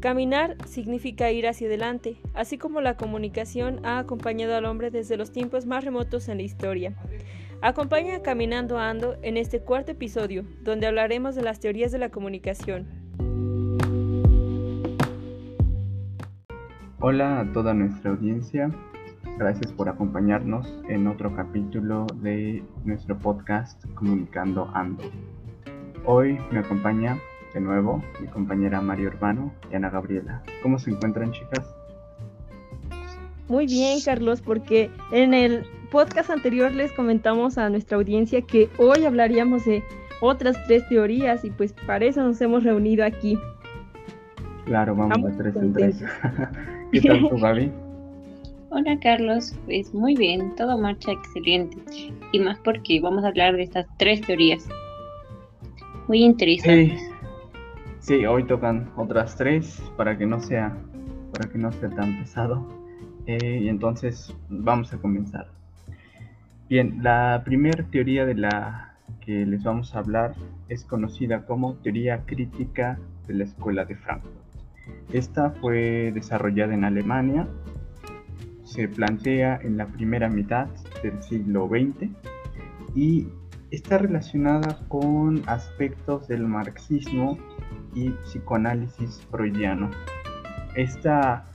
Caminar significa ir hacia adelante, así como la comunicación ha acompañado al hombre desde los tiempos más remotos en la historia. Acompaña a Caminando Ando en este cuarto episodio, donde hablaremos de las teorías de la comunicación. Hola a toda nuestra audiencia, gracias por acompañarnos en otro capítulo de nuestro podcast Comunicando Ando. Hoy me acompaña de nuevo mi compañera María Urbano y Ana Gabriela. ¿Cómo se encuentran chicas? Muy bien, Carlos, porque en el podcast anterior les comentamos a nuestra audiencia que hoy hablaríamos de otras tres teorías y pues para eso nos hemos reunido aquí. Claro, vamos a tres en tres. ¿Qué tal tú, Gaby? Hola Carlos, pues muy bien, todo marcha excelente. Y más porque vamos a hablar de estas tres teorías. Muy interesantes. Sí, hoy tocan otras tres para que no sea, para que no sea tan pesado. Eh, y entonces vamos a comenzar. Bien, la primera teoría de la que les vamos a hablar es conocida como teoría crítica de la Escuela de Frankfurt. Esta fue desarrollada en Alemania, se plantea en la primera mitad del siglo XX y está relacionada con aspectos del marxismo y psicoanálisis freudiano. Esta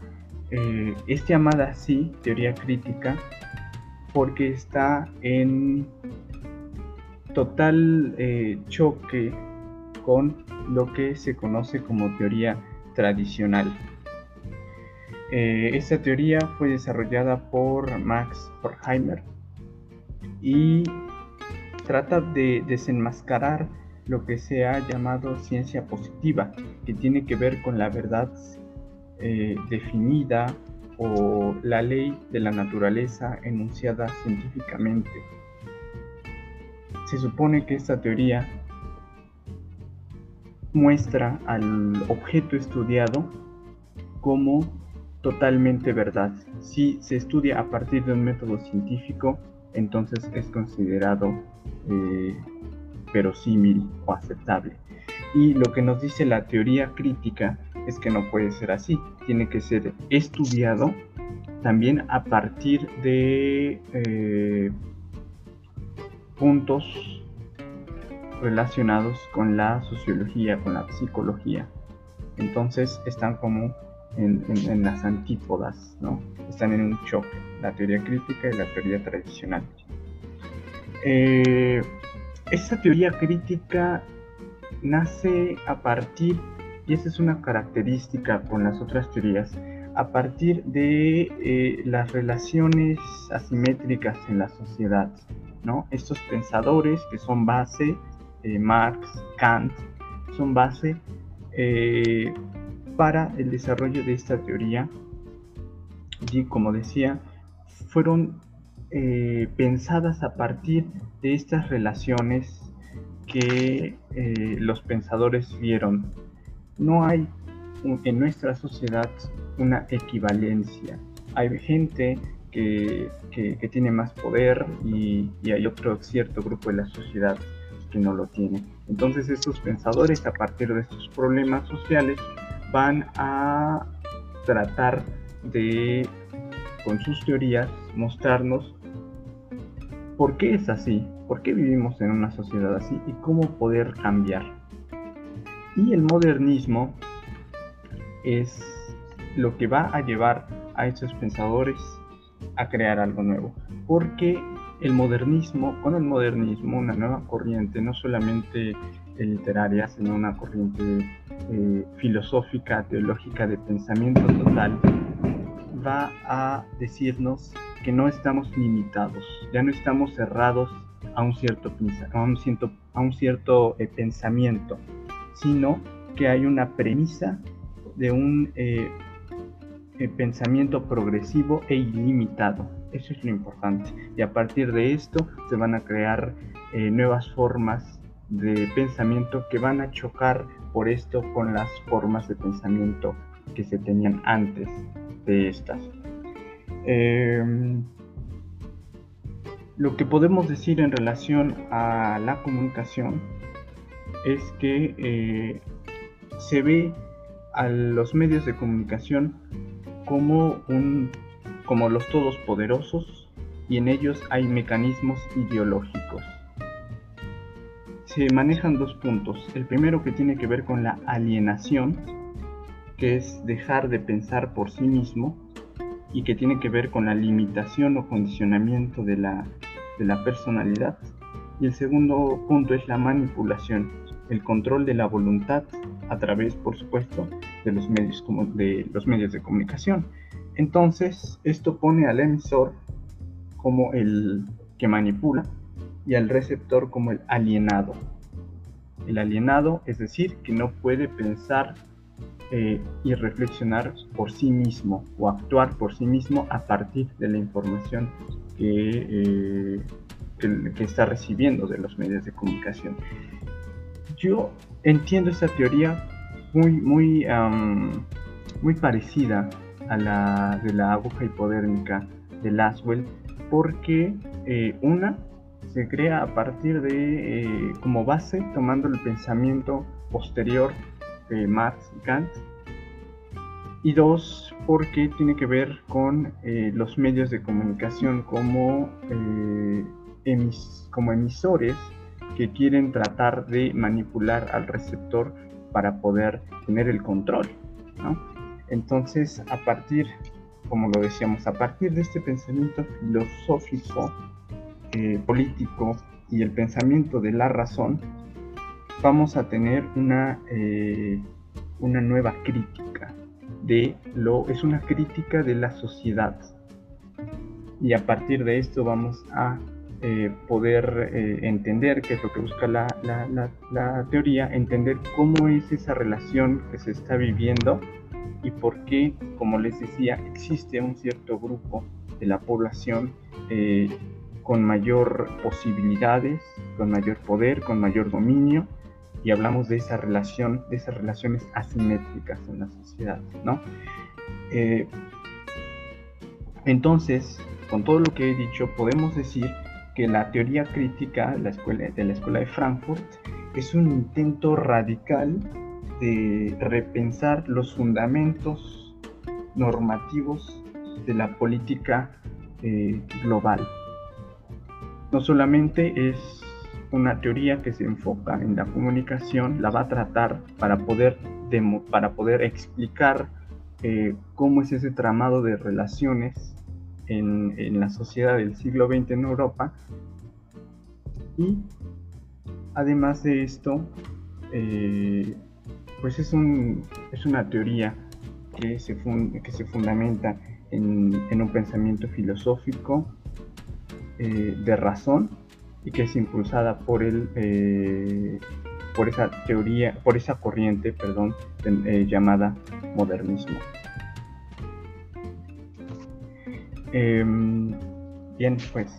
eh, es llamada así teoría crítica porque está en total eh, choque con lo que se conoce como teoría tradicional. Eh, esta teoría fue desarrollada por Max Horkheimer y trata de desenmascarar lo que se ha llamado ciencia positiva, que tiene que ver con la verdad eh, definida o la ley de la naturaleza enunciada científicamente. Se supone que esta teoría muestra al objeto estudiado como totalmente verdad. Si se estudia a partir de un método científico, entonces es considerado eh, verosímil o aceptable. Y lo que nos dice la teoría crítica es que no puede ser así, tiene que ser estudiado también a partir de eh, puntos relacionados con la sociología, con la psicología. Entonces están como en, las antípodas, ¿no? Están en un choque, la teoría crítica y la teoría tradicional. Eh, esta teoría crítica nace a partir, y esa es una característica con las otras teorías, a partir de eh, las relaciones asimétricas en la sociedad. ¿no? Estos pensadores que son base, eh, Marx, Kant, son base eh, para el desarrollo de esta teoría. Y como decía, fueron eh, pensadas a partir de estas relaciones que eh, los pensadores vieron. No hay en nuestra sociedad una equivalencia. Hay gente que, tiene más poder y, y, hay otro cierto grupo de la sociedad que no lo tiene. Entonces estos pensadores a partir de estos problemas sociales van a tratar de, con sus teorías, mostrarnos por qué es así, por qué vivimos en una sociedad así y cómo poder cambiar. Y el modernismo es lo que va a llevar a estos pensadores a crear algo nuevo. Porque el modernismo, con el modernismo, una nueva corriente, no solamente literaria, sino una corriente eh, filosófica, teológica de pensamiento total, va a decirnos que no estamos limitados, ya no estamos cerrados a un cierto, a un cierto, a un cierto eh, pensamiento, sino que hay una premisa de un eh, eh, pensamiento progresivo e ilimitado. Eso es lo importante. Y a partir de esto se van a crear nuevas formas de pensamiento que van a chocar por esto con las formas de pensamiento que se tenían antes de estas. Em, lo que podemos decir en relación a la comunicación es que eh, se ve a los medios de comunicación como, un, como los todos poderosos y en ellos hay mecanismos ideológicos. Se manejan dos puntos. El primero que tiene que ver con la alienación, que es dejar de pensar por sí mismo y que tiene que ver con la limitación o condicionamiento de la, de la personalidad. Y el segundo punto es la manipulación, el control de la voluntad a través, por supuesto, de los medios, como de, los medios de comunicación. Entonces, esto pone al emisor como el que manipula y al receptor como el alienado. El alienado, es decir, que no puede pensar eh, y reflexionar por sí mismo o actuar por sí mismo a partir de la información que, eh, que, está recibiendo de los medios de comunicación. Yo entiendo esa teoría muy, muy, muy parecida a la de la aguja hipodérmica de Laswell, porque eh, una se crea a partir de, eh, como base, tomando el pensamiento posterior de Marx y Kant, y dos, porque tiene que ver con eh, los medios de comunicación como, como emisores que quieren tratar de manipular al receptor para poder tener el control. Entonces, a partir, como lo decíamos, a partir de este pensamiento filosófico, eh, político y el pensamiento de la razón, vamos a tener una, eh, una nueva crítica de lo, es una crítica de la sociedad. Y a partir de esto vamos a eh, poder eh, entender qué es lo que busca la, la, teoría, entender cómo es esa relación que se está viviendo y por qué, como les decía, existe un cierto grupo de la población con mayor posibilidades, con mayor poder, con mayor dominio, y hablamos de esa relación, de esas relaciones asimétricas en la sociedad, ¿no? entonces, con todo lo que he dicho, podemos decir que la teoría crítica de la escuela de, la escuela de Frankfurt es un intento radical de repensar los fundamentos normativos de la política eh, global. No solamente es una teoría que se enfoca en la comunicación, la va a tratar para poder, para poder explicar eh, cómo es ese tramado de relaciones en, la sociedad del siglo XX en Europa. Y además de esto, eh, pues es, un, es una teoría que se, que se fundamenta en, un pensamiento filosófico eh, de razón y que es impulsada por el eh, por esa teoría por esa corriente perdón llamada modernismo Em, bien, pues,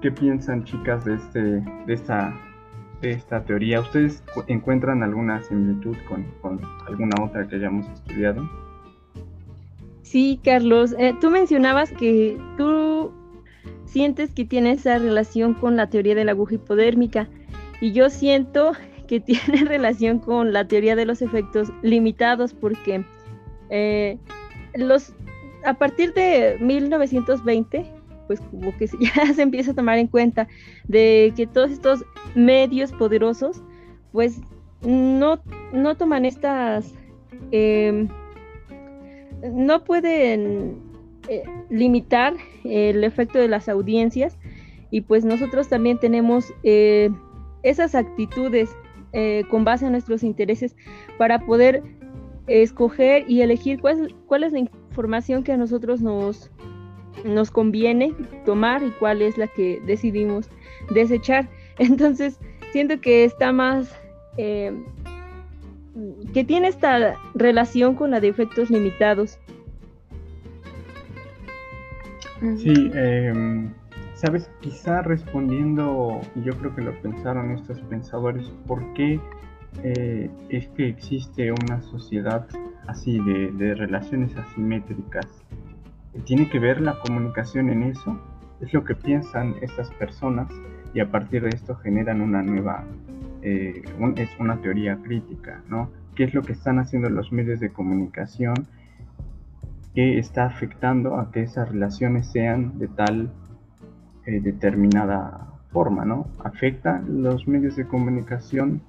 ¿qué piensan chicas de, este, de, esta, de esta teoría? ¿Ustedes encuentran alguna similitud con, alguna otra que hayamos estudiado? Sí, Carlos, eh, tú mencionabas que tú sientes que tiene esa relación con la teoría de la aguja hipodérmica. Y yo siento que tiene relación con la teoría de los efectos limitados porque eh, los a partir de 1920, pues como que ya se empieza a tomar en cuenta de que todos estos medios poderosos, pues no, no toman estas, em, no pueden eh, limitar el efecto de las audiencias y pues nosotros también tenemos eh, esas actitudes eh, con base a nuestros intereses para poder escoger y elegir cuál, cuál es la información que a nosotros nos, nos conviene tomar y cuál es la que decidimos desechar. Entonces, siento que está más, que tiene esta relación con la de efectos limitados. Sí, em, sabes, quizá respondiendo, y yo creo que lo pensaron estos pensadores, ¿por qué eh, es que existe una sociedad así de, relaciones asimétricas. ¿Tiene que ver la comunicación en eso? Es lo que piensan estas personas y a partir de esto generan una nueva, eh, es una teoría crítica, ¿no? qué es lo que están haciendo los medios de comunicación que está afectando a que esas relaciones sean de tal eh, determinada forma, ¿no? Afecta los medios de comunicación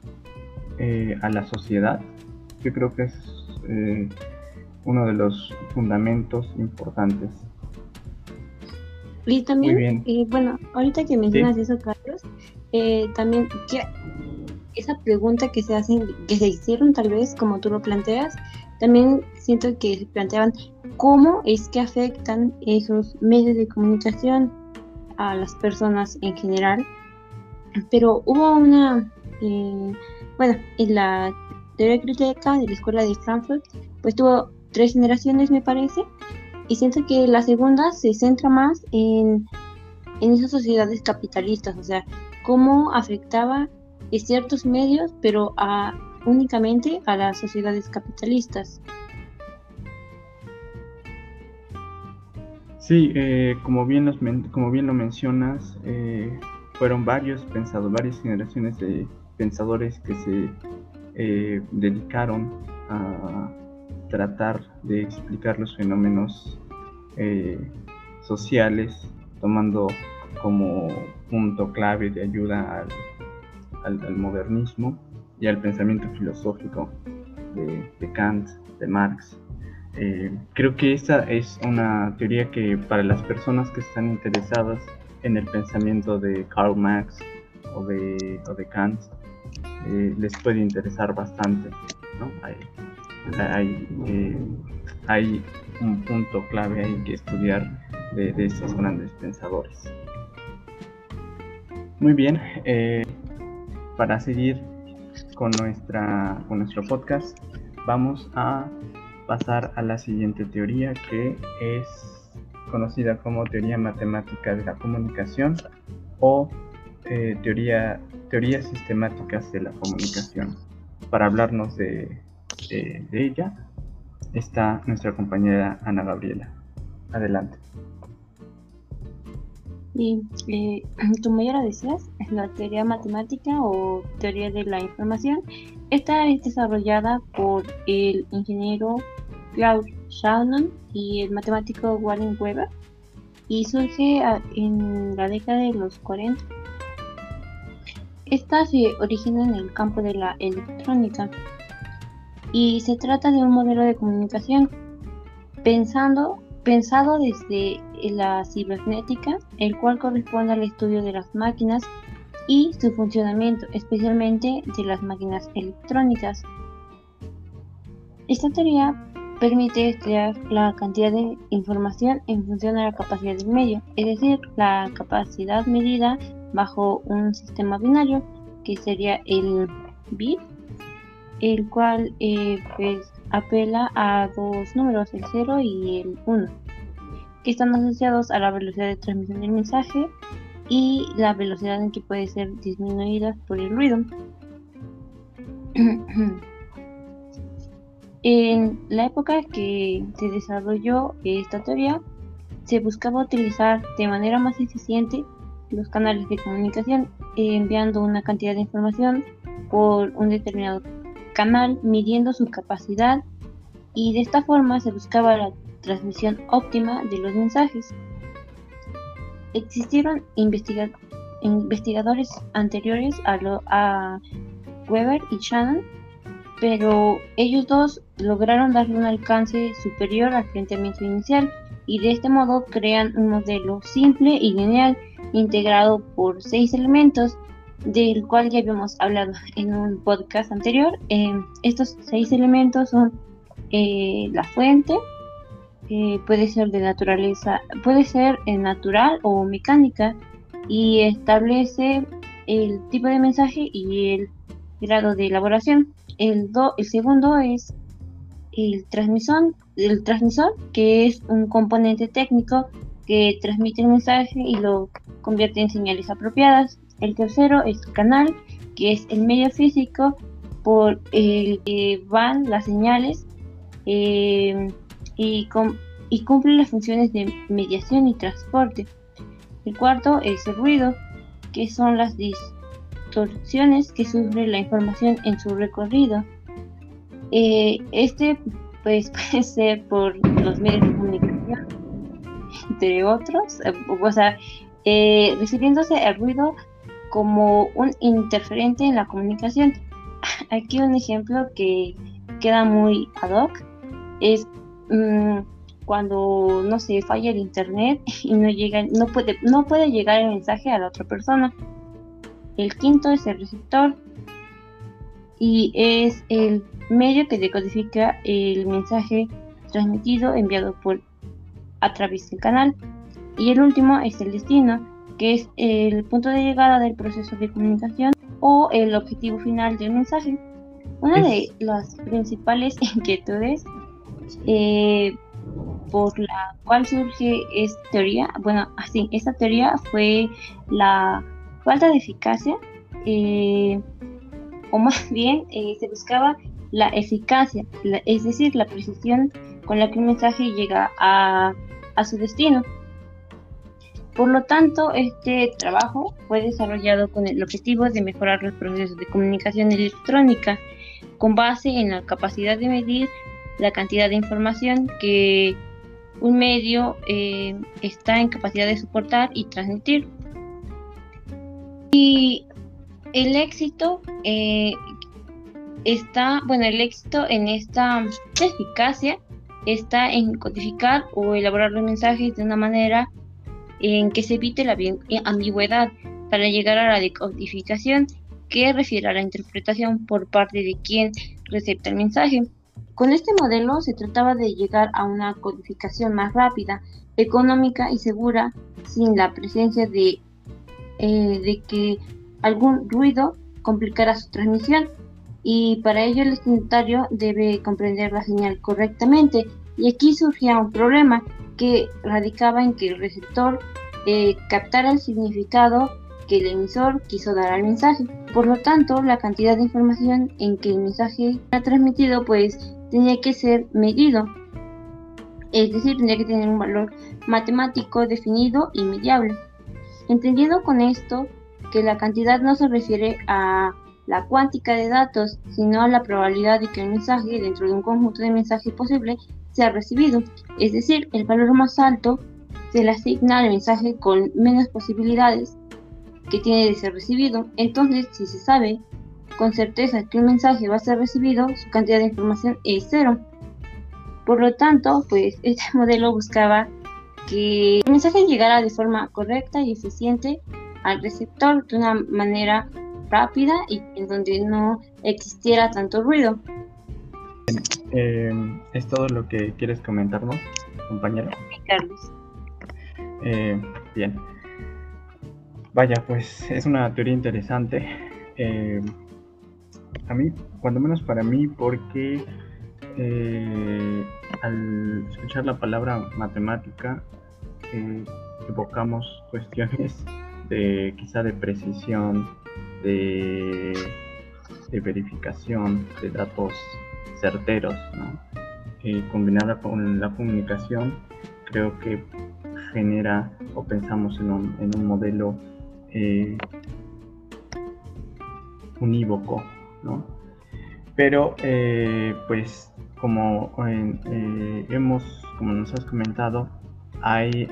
eh, a la sociedad. Yo creo que es eh, uno de los fundamentos importantes. Y también, bueno, ahorita que mencionas eso, Carlos, también que esa pregunta que se hacen, que se hicieron tal vez, como tú lo planteas, también siento que se planteaban cómo es que afectan esos medios de comunicación a las personas en general. Pero hubo una, eh, bueno, en la teoría crítica de la escuela de Frankfurt, pues tuvo tres generaciones me parece, y siento que la segunda se centra más en, en esas sociedades capitalistas, o sea, cómo afectaba ciertos medios, pero a únicamente a las sociedades capitalistas. Sí, eh, como, bien lo mencionas, eh, fueron varios pensados, varias generaciones de pensadores que se eh, dedicaron a tratar de explicar los fenómenos sociales, tomando como punto clave de ayuda al modernismo y al pensamiento filosófico de, Kant, de Marx. Eh, creo que esta es una teoría que para las personas que están interesadas en el pensamiento de Karl Marx o de, de Kant eh, les puede interesar bastante. Hay, eh, hay, un punto clave ahí que estudiar de, de estos grandes pensadores. Muy bien, para seguir con, nuestra, con nuestro podcast, vamos a pasar a la siguiente teoría que es conocida como teoría matemática de la comunicación o eh, teoría, teorías sistemáticas de la comunicación. Para hablarnos de, de ella está nuestra compañera Ana Gabriela. Adelante. Y eh, como ya lo decías, la teoría matemática o teoría de la información. Esta es desarrollada por el ingeniero Claude Shannon y el matemático Warren Weber y surge en la década de los 40. Esta se origina en el campo de la electrónica y se trata de un modelo de comunicación pensando pensado desde la cibernética, el cual corresponde al estudio de las máquinas y su funcionamiento, especialmente de las máquinas electrónicas. Esta teoría permite estudiar la cantidad de información en función de la capacidad del medio, es decir, la capacidad medida bajo un sistema binario, que sería el bit, el cual eh, pues, apela a dos números, el 0 y el 1, que están asociados a la velocidad de transmisión del mensaje y la velocidad en que puede ser disminuida por el ruido. en la época que se desarrolló esta teoría, se buscaba utilizar de manera más eficiente los canales de comunicación, enviando una cantidad de información por un determinado canal midiendo su capacidad y de esta forma se buscaba la transmisión óptima de los mensajes. Existieron investigadores anteriores a, a Weber y Shannon, pero ellos dos lograron darle un alcance superior al planteamiento inicial y de este modo crean un modelo simple y lineal integrado por seis elementos del cual ya habíamos hablado en un podcast anterior. Eh, estos seis elementos son eh, la fuente, puede ser de naturaleza, puede ser eh, natural o mecánica y establece el tipo de mensaje y el grado de elaboración. El, el segundo es el transmisor, el transmisor, que es un componente técnico que transmite el mensaje y lo convierte en señales apropiadas. El tercero es canal, que es el medio físico por el que van las señales eh, y, y cumple las funciones de mediación y transporte. El cuarto es el ruido, que son las distorsiones que sufre la información en su recorrido. Eh, este pues puede ser por los medios de comunicación, entre otros, eh, o sea, eh, refiriéndose al ruido como un interferente en la comunicación. Aquí un ejemplo que queda muy ad hoc es mm, cuando no se falla el internet y no llega, no puede, no puede llegar el mensaje a la otra persona. El quinto es el receptor y es el medio que decodifica el mensaje transmitido enviado por a través del canal. Y el último es el destino, que es el punto de llegada del proceso de comunicación o el objetivo final del mensaje. Una de las principales inquietudes eh, por la cual surge esta teoría, bueno, así, esta teoría fue la falta de eficacia, eh, o más bien eh, se buscaba la eficacia, es decir, la precisión con la que un mensaje llega a, a su destino. Por lo tanto, este trabajo fue desarrollado con el objetivo de mejorar los procesos de comunicación electrónica con base en la capacidad de medir la cantidad de información que un medio eh, está en capacidad de soportar y transmitir. Y el éxito eh, está, bueno, el éxito en esta eficacia está en codificar o elaborar los mensajes de una manera en que se evite la ambigüedad para llegar a la decodificación que refiere a la interpretación por parte de quien recepta el mensaje. Con este modelo se trataba de llegar a una codificación más rápida, económica y segura sin la presencia de, eh, de que algún ruido complicara su transmisión. Y para ello el destinatario debe comprender la señal correctamente. Y aquí surgía un problema que radicaba en que el receptor eh, captara el significado que el emisor quiso dar al mensaje. Por lo tanto, la cantidad de información en que el mensaje ha transmitido pues tenía que ser medido. Es decir, tenía que tener un valor matemático definido y mediable. Entendiendo con esto que la cantidad no se refiere a la cuántica de datos, sino a la probabilidad de que el mensaje dentro de un conjunto de mensajes posible sea recibido. Es decir, el valor más alto se le asigna al mensaje con menos posibilidades que tiene de ser recibido. Entonces, si se sabe con certeza que un mensaje va a ser recibido, su cantidad de información es cero. Por lo tanto, pues este modelo buscaba que el mensaje llegara de forma correcta y eficiente al receptor de una manera rápida y en donde no existiera tanto ruido. Eh, ¿Es todo lo que quieres comentarnos, compañero? Carlos. Eh, bien. Vaya, pues es una teoría interesante. Eh, a mí, cuando menos para mí, porque al escuchar la palabra matemática, evocamos cuestiones de quizá de precisión, de, verificación de datos certeros, ¿no? Eh, combinada con la comunicación, creo que genera o pensamos en un, en un modelo eh, unívoco, ¿no? Pero, eh, pues, como hemos, como nos has comentado, hay,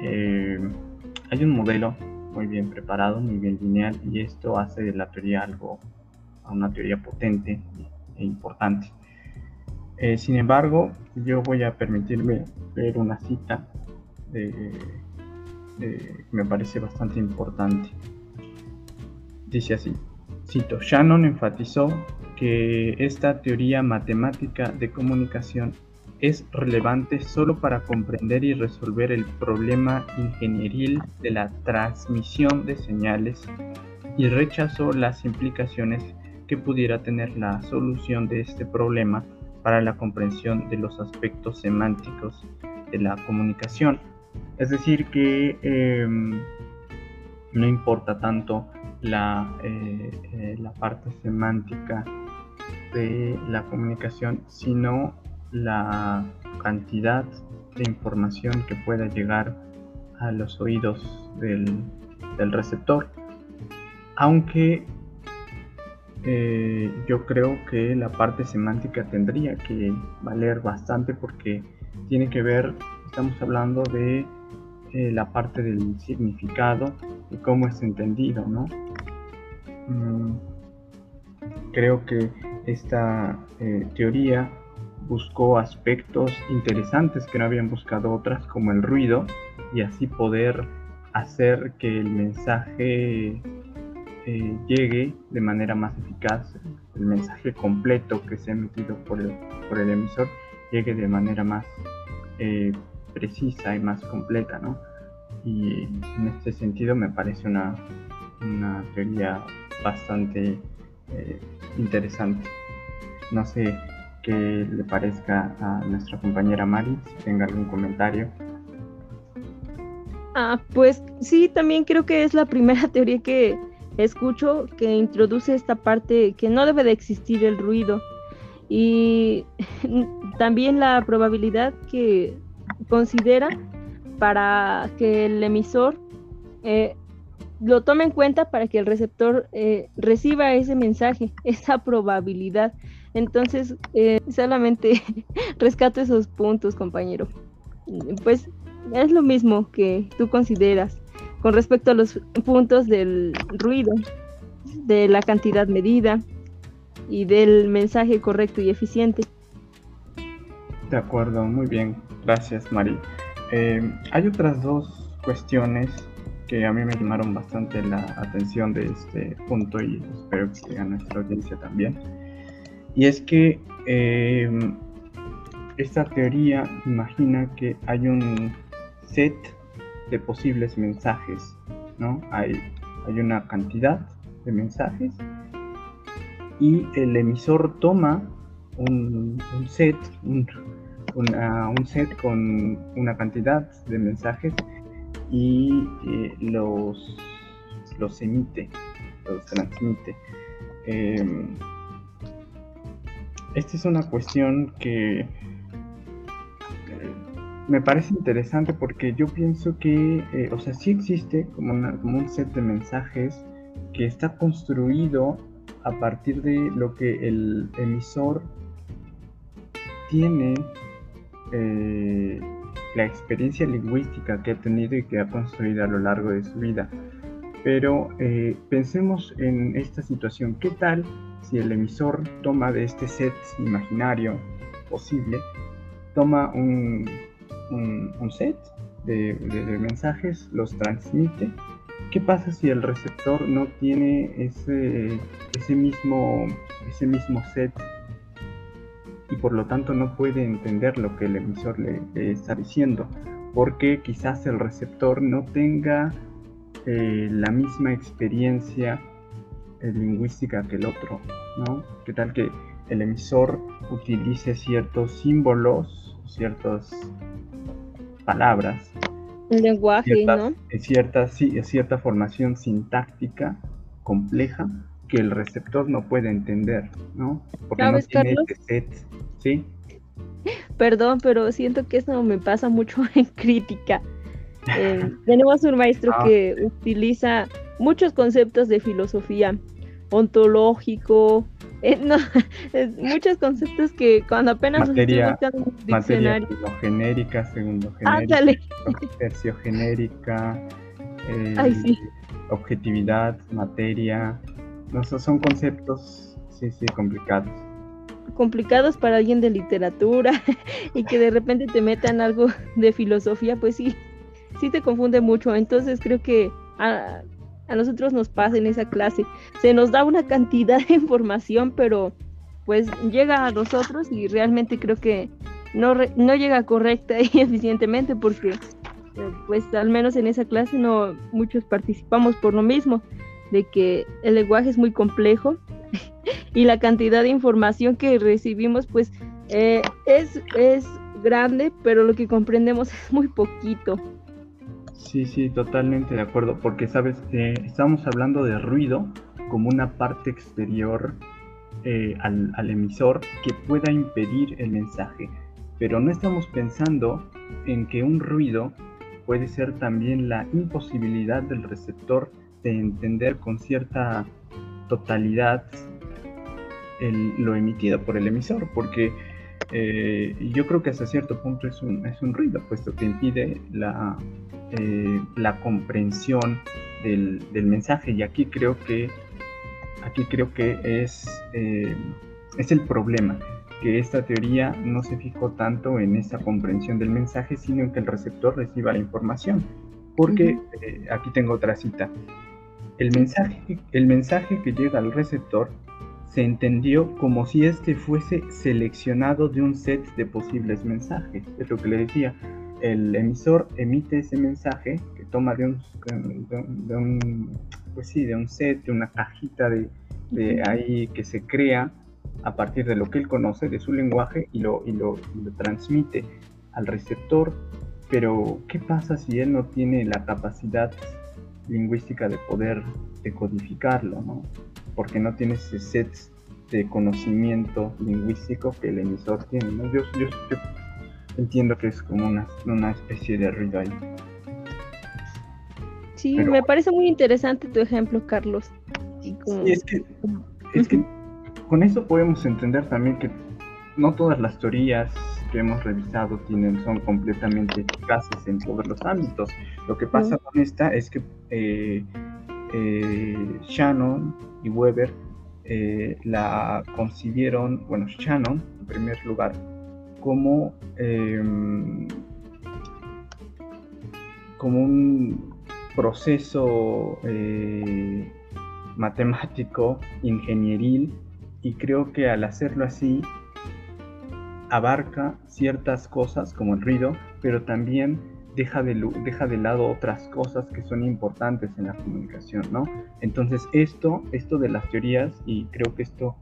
hay un modelo muy bien preparado, muy bien lineal y esto hace de la teoría algo, una teoría potente e importante. Eh, sin embargo, yo voy a permitirme leer una cita que me parece bastante importante. Dice así, cito, Shannon enfatizó que esta teoría matemática de comunicación es relevante solo para comprender y resolver el problema ingenieril de la transmisión de señales y rechazó las implicaciones que pudiera tener la solución de este problema para la comprensión de los aspectos semánticos de la comunicación. Es decir, que em, no importa tanto la, eh, eh, la parte semántica de la comunicación, sino la cantidad de información que pueda llegar a los oídos del, receptor. Aunque eh, yo creo que la parte semántica tendría que valer bastante porque tiene que ver, estamos hablando de la parte del significado y cómo es entendido, ¿no? Mm, creo que esta eh, teoría buscó aspectos interesantes que no habían buscado otras, como el ruido, y así poder hacer que el mensaje eh, llegue de manera más eficaz, el mensaje completo que se ha emitido por el, por el emisor llegue de manera más eh, precisa y más completa, ¿no? Y en este sentido me parece una, una teoría bastante eh, interesante. No sé qué le parezca a nuestra compañera Mari, si tenga algún comentario. Ah, pues sí, también creo que es la primera teoría que escucho que introduce esta parte que no debe de existir el ruido y también la probabilidad que considera para que el emisor eh, lo tome en cuenta para que el receptor eh, reciba ese mensaje, esa probabilidad. Entonces, eh, solamente rescato esos puntos, compañero. Pues es lo mismo que tú consideras con respecto a los puntos del ruido, de la cantidad medida y del mensaje correcto y eficiente. De acuerdo, muy bien. Gracias, Mari. Eh, hay otras dos cuestiones que a mí me llamaron bastante la atención de este punto y espero que a nuestra audiencia también. Y es que eh, esta teoría imagina que hay un set de posibles mensajes, ¿no? Hay, hay una cantidad de mensajes y el emisor toma un, set, un, un set con una cantidad de mensajes y eh, los, los emite, los transmite. Em, esta es una cuestión que eh, me parece interesante porque yo pienso que, eh, o sea, sí existe como, como, un set de mensajes que está construido a partir de lo que el emisor tiene la experiencia lingüística que ha tenido y que ha construido a lo largo de su vida. Pero eh, pensemos en esta situación. ¿Qué tal si el emisor toma de este set imaginario posible, toma un, un, set de, mensajes, los transmite? ¿Qué pasa si el receptor no tiene ese, ese, mismo, ese mismo set y por lo tanto no puede entender lo que el emisor le, está diciendo, porque quizás el receptor no tenga eh, la misma experiencia eh, lingüística que el otro, ¿no? ¿Qué tal que el emisor utilice ciertos símbolos, ciertas palabras? Un lenguaje, ¿no? Cierta, cierta formación sintáctica compleja que el receptor no puede entender, ¿no? Porque no tiene Carlos? set, ¿sí? Perdón, pero siento que eso me pasa mucho en crítica. Eh, tenemos un maestro ah. que utiliza muchos conceptos de filosofía, ontológico, eh, no, muchos conceptos que cuando apenas materia, en un diccionario. Materia genérica, segundo genérica, tercio genérica, eh, objetividad, materia, no, son conceptos, sí, sí, complicados. Complicados para alguien de literatura y que de repente te metan algo de filosofía, pues sí, sí te confunde mucho. Entonces creo que a, nosotros nos pasa en esa clase. Se nos da una cantidad de información, pero pues llega a nosotros y realmente creo que no, no llega correcta y eficientemente porque pues al menos en esa clase no muchos participamos por lo mismo de que el lenguaje es muy complejo y la cantidad de información que recibimos pues eh, es, es grande, pero lo que comprendemos es muy poquito. Sí, sí, totalmente de acuerdo, porque sabes, eh, estamos hablando de ruido como una parte exterior eh, al, al, emisor que pueda impedir el mensaje, pero no estamos pensando en que un ruido puede ser también la imposibilidad del receptor de entender con cierta totalidad lo emitido por el emisor, porque eh, yo creo que hasta cierto punto es un, es un ruido, puesto que impide la, eh, la comprensión del, del, mensaje. Y aquí creo que, aquí creo que es, eh, es el problema, que esta teoría no se fijó tanto en esa comprensión del mensaje, sino en que el receptor reciba la información. Porque aquí tengo otra cita. El mensaje, el mensaje que llega al receptor se entendió como si éste fuese seleccionado de un set de posibles mensajes. Es lo que le decía. El emisor emite ese mensaje que toma de un, de, un pues sí, de un set, de una cajita de, de, ahí que se crea a partir de lo que él conoce, de su lenguaje, y lo, y lo, y lo transmite al receptor. Pero, ¿qué pasa si él no tiene la capacidad lingüística de poder decodificarlo? ¿no? porque no tiene ese set de conocimiento lingüístico que el emisor tiene. Yo, entiendo que es como una, especie de ruido ahí. Sí, me parece muy interesante tu ejemplo, Carlos. Sí, es que, es que con eso podemos entender también que no todas las teorías que hemos revisado tienen, son completamente eficaces en todos los ámbitos. Lo que pasa con esta es que eh, eh, Shannon y Weber eh, la concibieron, bueno, Shannon en primer lugar, como, em, como un proceso matemático, ingenieril, y creo que al hacerlo así abarca ciertas cosas como el ruido, pero también deja de, deja de lado otras cosas que son importantes en la comunicación, ¿no? Entonces esto, esto de las teorías, y creo que esto,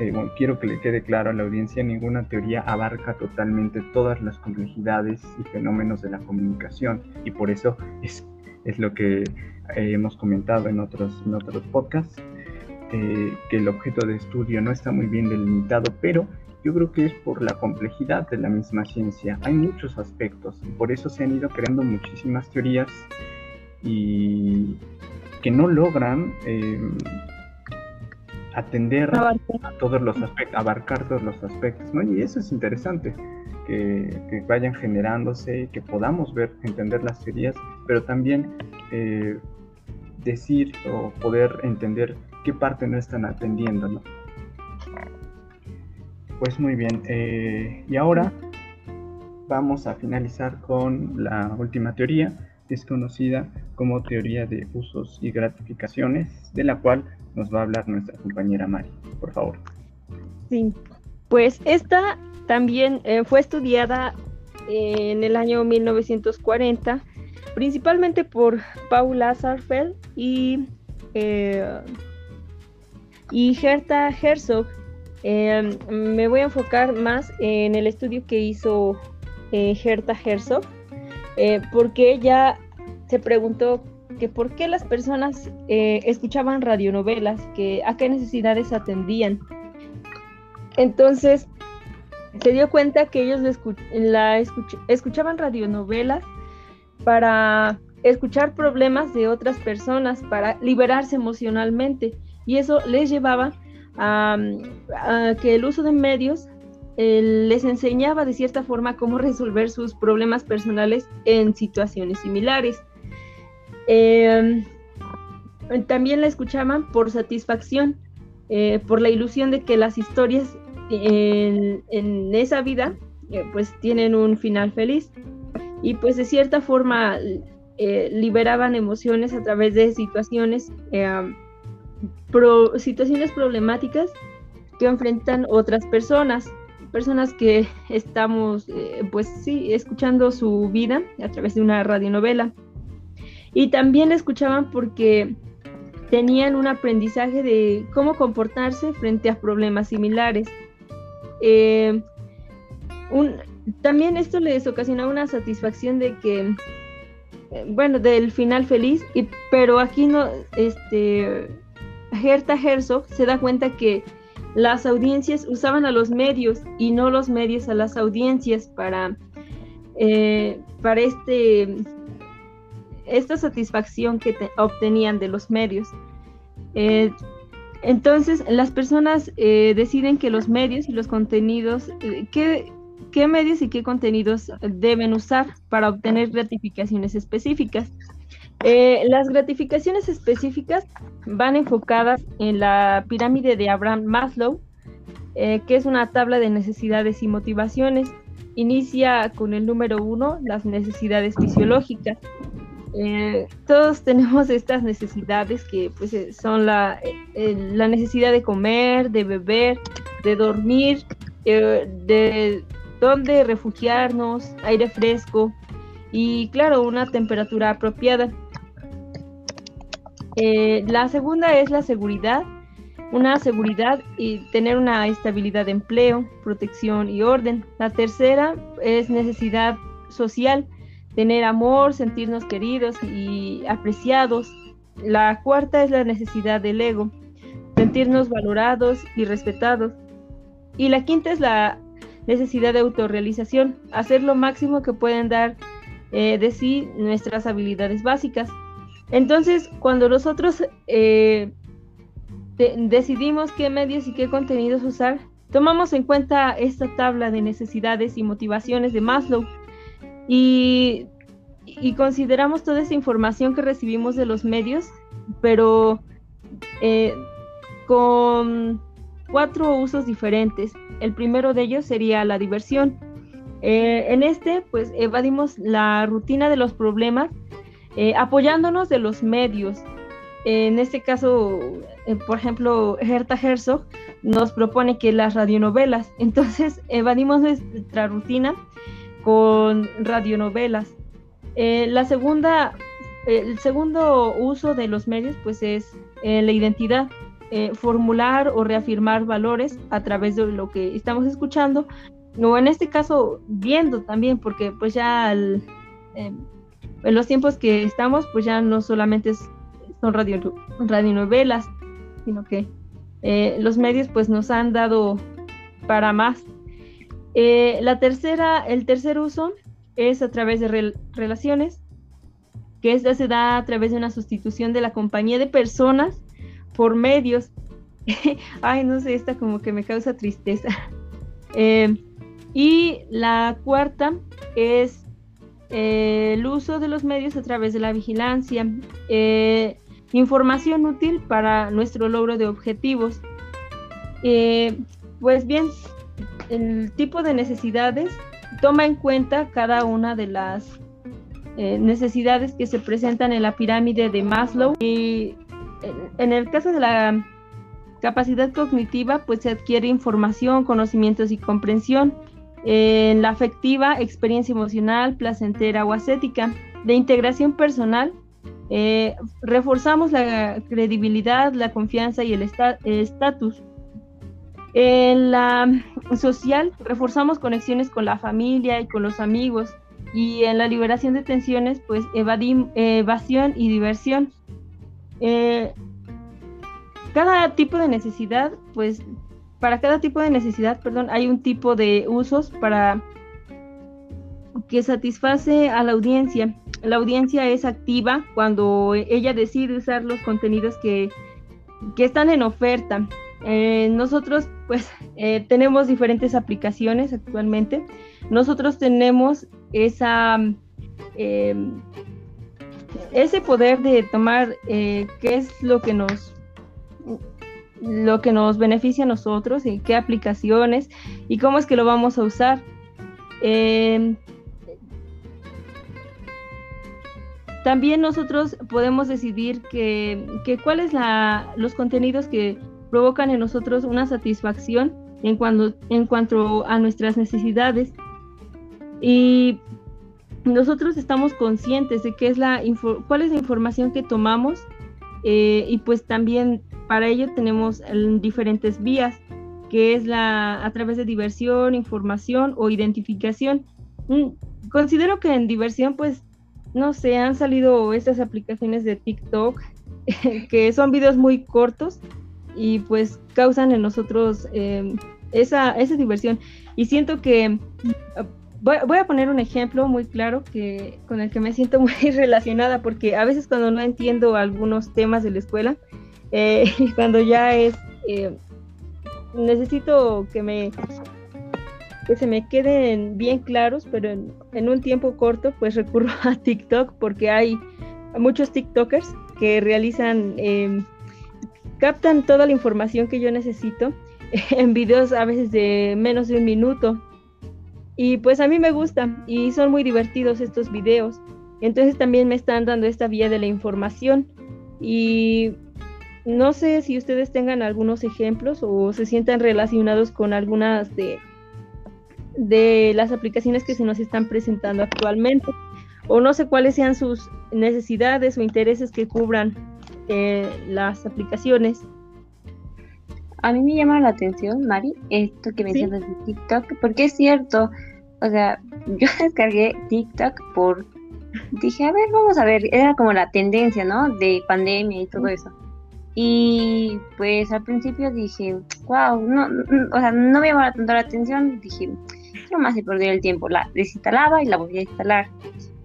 eh, bueno, quiero que le quede claro a la audiencia, ninguna teoría abarca totalmente todas las complejidades y fenómenos de la comunicación, y por eso es, es lo que eh, hemos comentado en otros, en otros podcasts, eh, que el objeto de estudio no está muy bien delimitado, pero yo creo que es por la complejidad de la misma ciencia. Hay muchos aspectos y por eso se han ido creando muchísimas teorías y que no logran em, atender a todos los aspectos, abarcar todos los aspectos, ¿no? Y eso es interesante, que, vayan generándose, que podamos ver, entender las teorías, pero también eh, decir o poder entender qué parte no están atendiendo, ¿no? Pues muy bien, eh, y ahora vamos a finalizar con la última teoría, es conocida como teoría de usos y gratificaciones, de la cual nos va a hablar nuestra compañera Mari. Por favor. Sí, pues esta también eh, fue estudiada en el año 1940, principalmente por Paula Sarfeld y, eh, y Gerta Herzog, Em, me voy a enfocar más en el estudio que hizo eh, Herta Herzog, eh, porque ella se preguntó que por qué las personas eh, escuchaban radionovelas, que a qué necesidades atendían. Entonces se dio cuenta que ellos escuchaban radionovelas para escuchar problemas de otras personas, para liberarse emocionalmente, y eso les llevaba a, que el uso de medios eh, les enseñaba de cierta forma cómo resolver sus problemas personales en situaciones similares. Em, también la escuchaban por satisfacción, eh, por la ilusión de que las historias en, esa vida eh, pues tienen un final feliz y pues de cierta forma liberaban emociones a través de situaciones situaciones problemáticas que enfrentan otras personas, personas que estamos, eh, pues sí, escuchando su vida a través de una radionovela. Y también escuchaban porque tenían un aprendizaje de cómo comportarse frente a problemas similares. Eh, también esto les ocasionaba una satisfacción de que, eh, bueno, del final feliz, y, pero aquí no, este, Herta Herzog se da cuenta que las audiencias usaban a los medios y no los medios a las audiencias para, eh, para este, esta satisfacción que obtenían de los medios. Eh, Entonces, las personas eh, deciden que los medios y los contenidos, ¿qué, ¿qué, medios y qué contenidos deben usar para obtener gratificaciones específicas. Eh, las gratificaciones específicas van enfocadas en la pirámide de Abraham Maslow, que es una tabla de necesidades y motivaciones. Inicia con el número uno, las necesidades fisiológicas. Eh, todos tenemos estas necesidades que pues eh, son la, eh, la, necesidad de comer, de beber, de dormir, de dónde refugiarnos, aire fresco y claro, una temperatura apropiada. La segunda es la seguridad, una seguridad y tener una estabilidad de empleo, protección y orden. La tercera es necesidad social, tener amor, sentirnos queridos y apreciados. La cuarta es la necesidad del ego, sentirnos valorados y respetados. Y la quinta es la necesidad de autorrealización, hacer lo máximo que pueden dar eh, de sí nuestras habilidades básicas. Entonces, cuando nosotros eh, decidimos qué medios y qué contenidos usar, tomamos en cuenta esta tabla de necesidades y motivaciones de Maslow y, consideramos toda esa información que recibimos de los medios, pero eh, con cuatro usos diferentes. El primero de ellos sería la diversión. Eh, en este, pues evadimos la rutina de los problemas eh, apoyándonos de los medios. En este caso, por ejemplo, Herta Herzog nos propone que las radionovelas. Entonces, evadimos nuestra rutina con radionovelas. Eh, la segunda, el segundo uso de los medios pues es eh, la identidad, eh, formular o reafirmar valores a través de lo que estamos escuchando o en este caso viendo también porque pues ya en los tiempos que estamos pues ya no solamente son radio, radionovelas sino que los medios pues nos han dado para más eh, la tercera, el tercer uso es a través de relaciones, que esta se da a través de una sustitución de la compañía de personas por medios. Ay, no sé, esta como que me causa tristeza. Eh, y la cuarta es eh, el uso de los medios a través de la vigilancia. información útil para nuestro logro de objetivos. pues bien, el tipo de necesidades toma en cuenta cada una de las eh, necesidades que se presentan en la pirámide de Maslow. Y en el caso de la capacidad cognitiva, pues se adquiere información, conocimientos y comprensión. En la afectiva, experiencia emocional, placentera o ascética. De integración personal, eh, reforzamos la credibilidad, la confianza y el estatus. En la social reforzamos conexiones con la familia y con los amigos y en la liberación de tensiones pues evasión y diversión. Eh, cada tipo de necesidad pues para cada tipo de necesidad, perdón, hay un tipo de usos para que satisface a la audiencia. La audiencia es activa cuando ella decide usar los contenidos que, que están en oferta. Eh, nosotros pues eh, tenemos diferentes aplicaciones actualmente. Nosotros tenemos esa, em, ese poder de tomar eh, qué es lo que nos lo que nos beneficia a nosotros y qué aplicaciones y cómo es que lo vamos a usar. Em, también nosotros podemos decidir que, que cuáles los contenidos que provocan en nosotros una satisfacción en cuanto, en cuanto a nuestras necesidades. Y nosotros estamos conscientes de qué es la cuál es la información que tomamos eh, y pues también para ello tenemos diferentes vías que es la a través de diversión, información o identificación. Mm, considero que en diversión pues no sé, han salido estas aplicaciones de TikTok que son videos muy cortos y pues causan en nosotros eh, esa, esa diversión. Y siento que, voy, a poner un ejemplo muy claro que, con el que me siento muy relacionada, porque a veces cuando no entiendo algunos temas de la escuela, eh, cuando ya es, eh, necesito que me que se me queden bien claros, pero en, un tiempo corto, pues recurro a TikTok porque hay muchos TikTokers que realizan, em, captan toda la información que yo necesito en videos a veces de menos de un minuto. Y pues a mí me gustan y son muy divertidos estos videos. Entonces también me están dando esta vía de la información. Y no sé si ustedes tengan algunos ejemplos o se sientan relacionados con algunas de, de las aplicaciones que se nos están presentando actualmente. O no sé cuáles sean sus necesidades o intereses que cubran eh, las aplicaciones. A mí me llama la atención, Mari, esto que mencionas de TikTok, porque es cierto, o sea, yo descargué TikTok por dije, a ver, vamos a ver, era como la tendencia, ¿no? De pandemia y todo eso. Y pues al principio dije, wow, no, o sea, no me llamaba tanto la atención, dije, no más de perder el tiempo, la desinstalaba y la volví a instalar.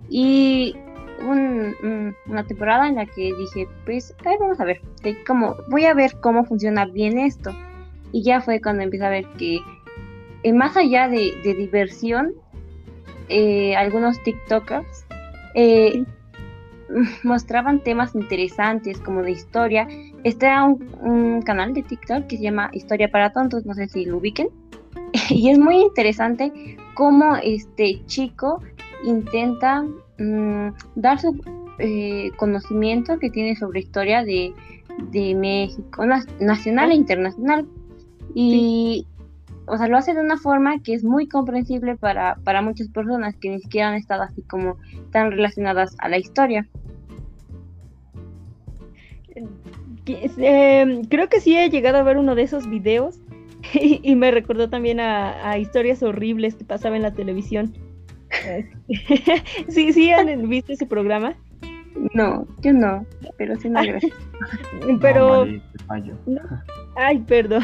Y una temporada en la que dije, pues, a ver, vamos a ver, cómo, voy a ver cómo funciona bien esto. Y ya fue cuando empecé a ver que eh, más allá de, diversión, eh, algunos TikTokers eh, mostraban temas interesantes como de historia. Está un, un, canal de TikTok que se llama Historia para Tontos, no sé si lo ubiquen. y es muy interesante cómo este chico intenta mm, dar su eh, conocimiento que tiene sobre historia de, de México, nacional e internacional. Y, o sea, lo hace de una forma que es muy comprensible para, para muchas personas que ni siquiera han estado así como tan relacionadas a la historia. Eh, creo que sí he llegado a ver uno de esos videos y, me recordó también a, historias horribles que pasaba en la televisión. sí, sí han visto ese programa. No, yo no, pero sí no Pero. ay, perdón.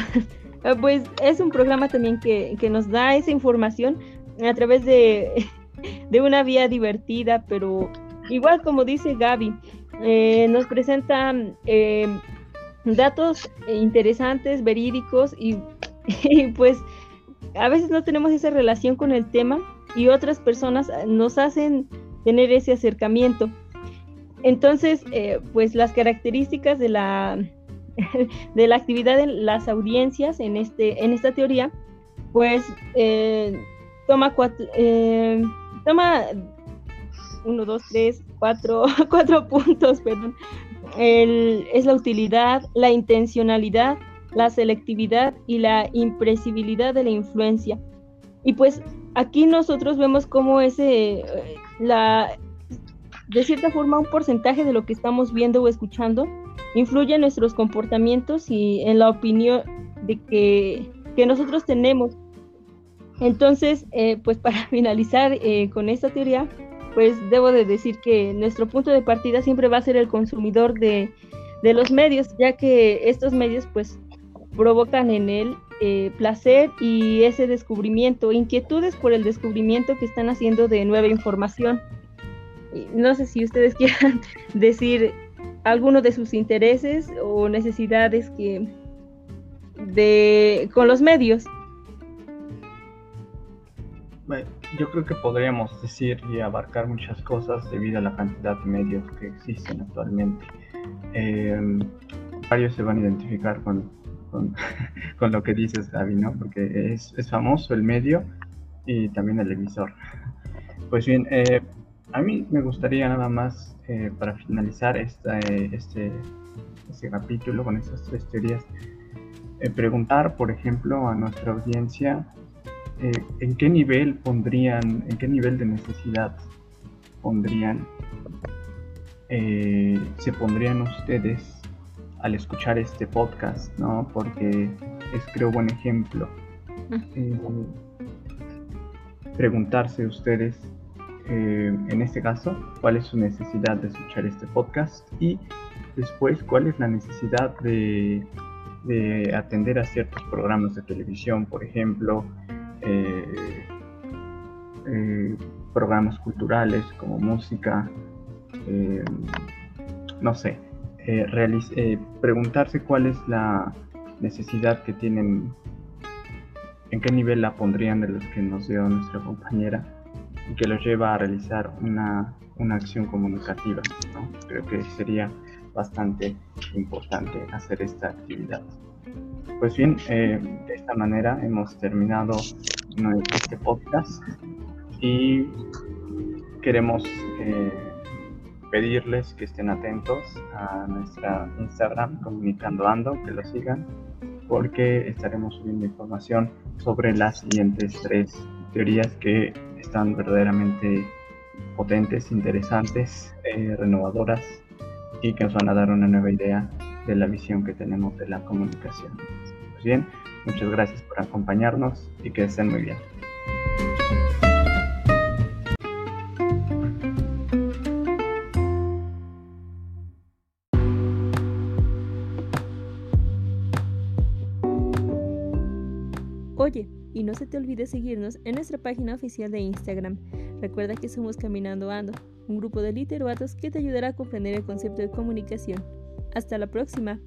Ah, pues es un programa también que, nos da esa información a través de, de una vía divertida, pero igual como dice Gaby, eh, nos presentan eh, datos interesantes, verídicos y, pues a veces no tenemos esa relación con el tema y otras personas nos hacen tener ese acercamiento. Entonces, eh, pues las características de la, de la actividad de las audiencias en, este, en esta teoría, pues eh, toma cuatro, eh, toma uno, dos, tres, cuatro, cuatro puntos, perdón. es la utilidad, la intencionalidad, la selectividad y la impresibilidad de la influencia. Y pues aquí nosotros vemos cómo ese, la, de cierta forma, un porcentaje de lo que estamos viendo o escuchando influye en nuestros comportamientos y en la opinión de que, nosotros tenemos. Entonces, eh, pues para finalizar eh, con esta teoría, pues debo de decir que nuestro punto de partida siempre va a ser el consumidor de, de los medios, ya que estos medios pues provocan en él eh, placer y ese descubrimiento, inquietudes por el descubrimiento que están haciendo de nueva información. No sé si ustedes quieran decir alguno de sus intereses o necesidades que de con los medios. Yo creo que podríamos decir y abarcar muchas cosas debido a la cantidad de medios que existen actualmente. Em, varios se van a identificar con, con, lo que dices, Gaby, ¿no? Porque es, es, famoso el medio y también el emisor. Pues bien, eh, a mí me gustaría nada más, eh, para finalizar esta, eh, este, este capítulo con estas tres teorías, eh, preguntar, por ejemplo, a nuestra audiencia en qué nivel pondrían, en qué nivel de necesidad pondrían, se pondrían ustedes al escuchar este podcast, ¿no? Porque es creo buen ejemplo. preguntarse ustedes eh, en este caso, cuál es su necesidad de escuchar este podcast y después cuál es la necesidad de, atender a ciertos programas de televisión, por ejemplo, eh, eh, programas culturales como música, no sé, eh, eh, preguntarse cuál es la necesidad que tienen, en qué nivel la pondrían de los que nos dio nuestra compañera y que los lleva a realizar una, una acción comunicativa. Creo que sería bastante importante hacer esta actividad. Pues bien, eh, de esta manera hemos terminado este podcast y queremos eh, pedirles que estén atentos a nuestra Instagram comunicando ando, que lo sigan, porque estaremos subiendo información sobre las siguientes tres teorías que están verdaderamente potentes, interesantes, eh, renovadoras y que nos van a dar una nueva idea de la visión que tenemos de la comunicación. Pues bien, muchas gracias por acompañarnos y que estén muy bien. No se te olvide seguirnos en nuestra página oficial de Instagram. Recuerda que somos Caminando Ando, un grupo de literatos que te ayudará a comprender el concepto de comunicación. Hasta la próxima.